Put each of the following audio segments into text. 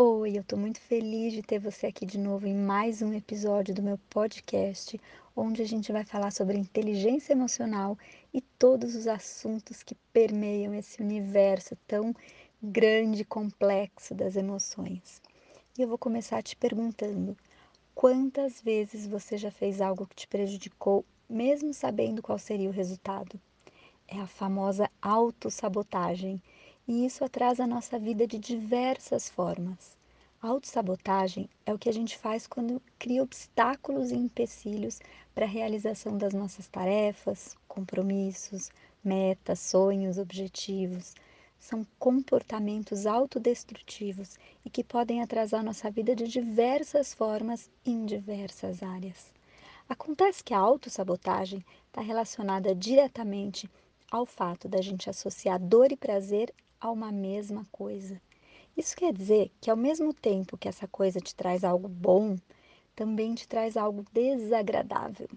Oi, eu tô muito feliz de ter você aqui de novo em mais um episódio do meu podcast, onde a gente vai falar sobre inteligência emocional e todos os assuntos que permeiam esse universo tão grande e complexo das emoções. E eu vou começar te perguntando: quantas vezes você já fez algo que te prejudicou, mesmo sabendo qual seria o resultado? É a famosa autossabotagem, e isso atrasa a nossa vida de diversas formas. Autossabotagem é o que a gente faz quando cria obstáculos e empecilhos para a realização das nossas tarefas, compromissos, metas, sonhos, objetivos. São comportamentos autodestrutivos e que podem atrasar nossa vida de diversas formas em diversas áreas. Acontece que a autossabotagem está relacionada diretamente ao fato da gente associar dor e prazer a uma mesma coisa. Isso quer dizer que, ao mesmo tempo que essa coisa te traz algo bom, também te traz algo desagradável.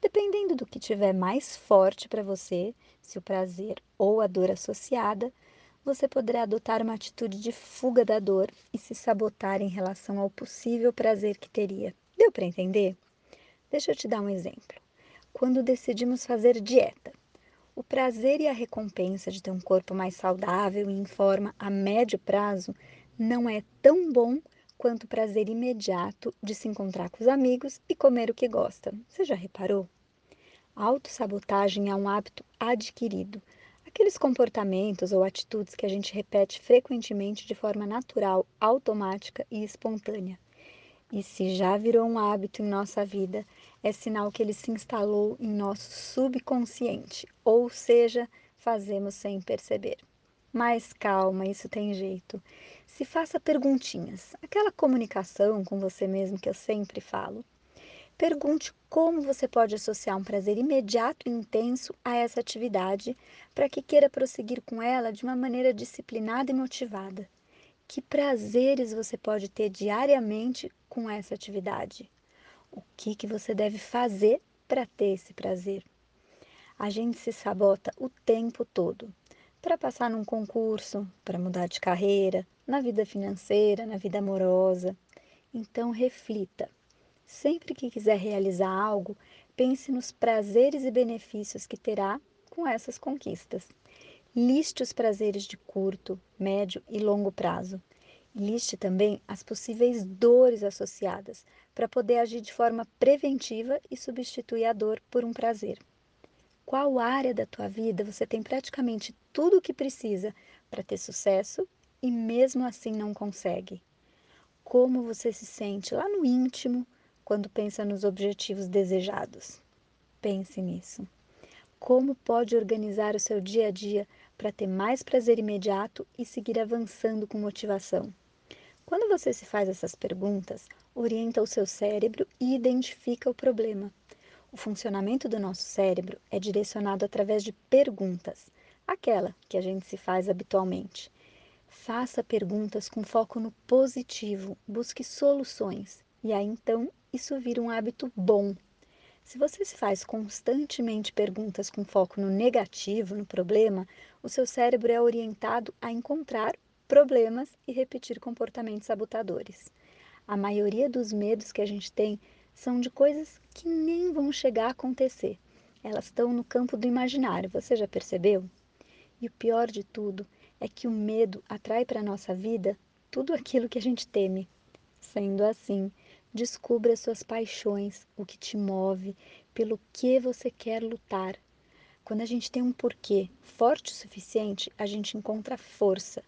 Dependendo do que tiver mais forte para você, se o prazer ou a dor associada, você poderá adotar uma atitude de fuga da dor e se sabotar em relação ao possível prazer que teria. Deu para entender? Deixa eu te dar um exemplo. Quando decidimos fazer dieta, o prazer e a recompensa de ter um corpo mais saudável e em forma a médio prazo não é tão bom quanto o prazer imediato de se encontrar com os amigos e comer o que gosta. Você já reparou? A autossabotagem é um hábito adquirido. Aqueles comportamentos ou atitudes que a gente repete frequentemente de forma natural, automática e espontânea. E se já virou um hábito em nossa vida, é sinal que ele se instalou em nosso subconsciente, ou seja, fazemos sem perceber. Mas calma, isso tem jeito. Se faça perguntinhas, aquela comunicação com você mesmo que eu sempre falo. Pergunte como você pode associar um prazer imediato e intenso a essa atividade para que queira prosseguir com ela de uma maneira disciplinada e motivada. Que prazeres você pode ter diariamente com essa atividade? O que, que você deve fazer para ter esse prazer? A gente se sabota o tempo todo para passar num concurso, para mudar de carreira, na vida financeira, na vida amorosa. Então, reflita. Sempre que quiser realizar algo, pense nos prazeres e benefícios que terá com essas conquistas. Liste os prazeres de curto, médio e longo prazo. Liste também as possíveis dores associadas, para poder agir de forma preventiva e substituir a dor por um prazer. Qual área da tua vida você tem praticamente tudo o que precisa para ter sucesso e mesmo assim não consegue? Como você se sente lá no íntimo quando pensa nos objetivos desejados? Pense nisso. Como pode organizar o seu dia a dia para ter mais prazer imediato e seguir avançando com motivação. Quando você se faz essas perguntas, orienta o seu cérebro e identifica o problema. O funcionamento do nosso cérebro é direcionado através de perguntas, aquela que a gente se faz habitualmente. Faça perguntas com foco no positivo, busque soluções, e aí então isso vira um hábito bom se você se faz constantemente perguntas com foco no negativo, no problema, o seu cérebro é orientado a encontrar problemas e repetir comportamentos sabotadores. A maioria dos medos que a gente tem são de coisas que nem vão chegar a acontecer. Elas estão no campo do imaginário, você já percebeu? E o pior de tudo é que o medo atrai para a nossa vida tudo aquilo que a gente teme. Sendo assim, Descubra suas paixões, o que te move, pelo que você quer lutar. Quando a gente tem um porquê forte o suficiente, a gente encontra força.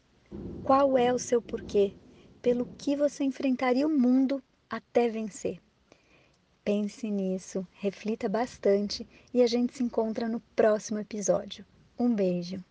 Qual é o seu porquê? Pelo que você enfrentaria o mundo até vencer? Pense nisso, reflita bastante e a gente se encontra no próximo episódio. Um beijo!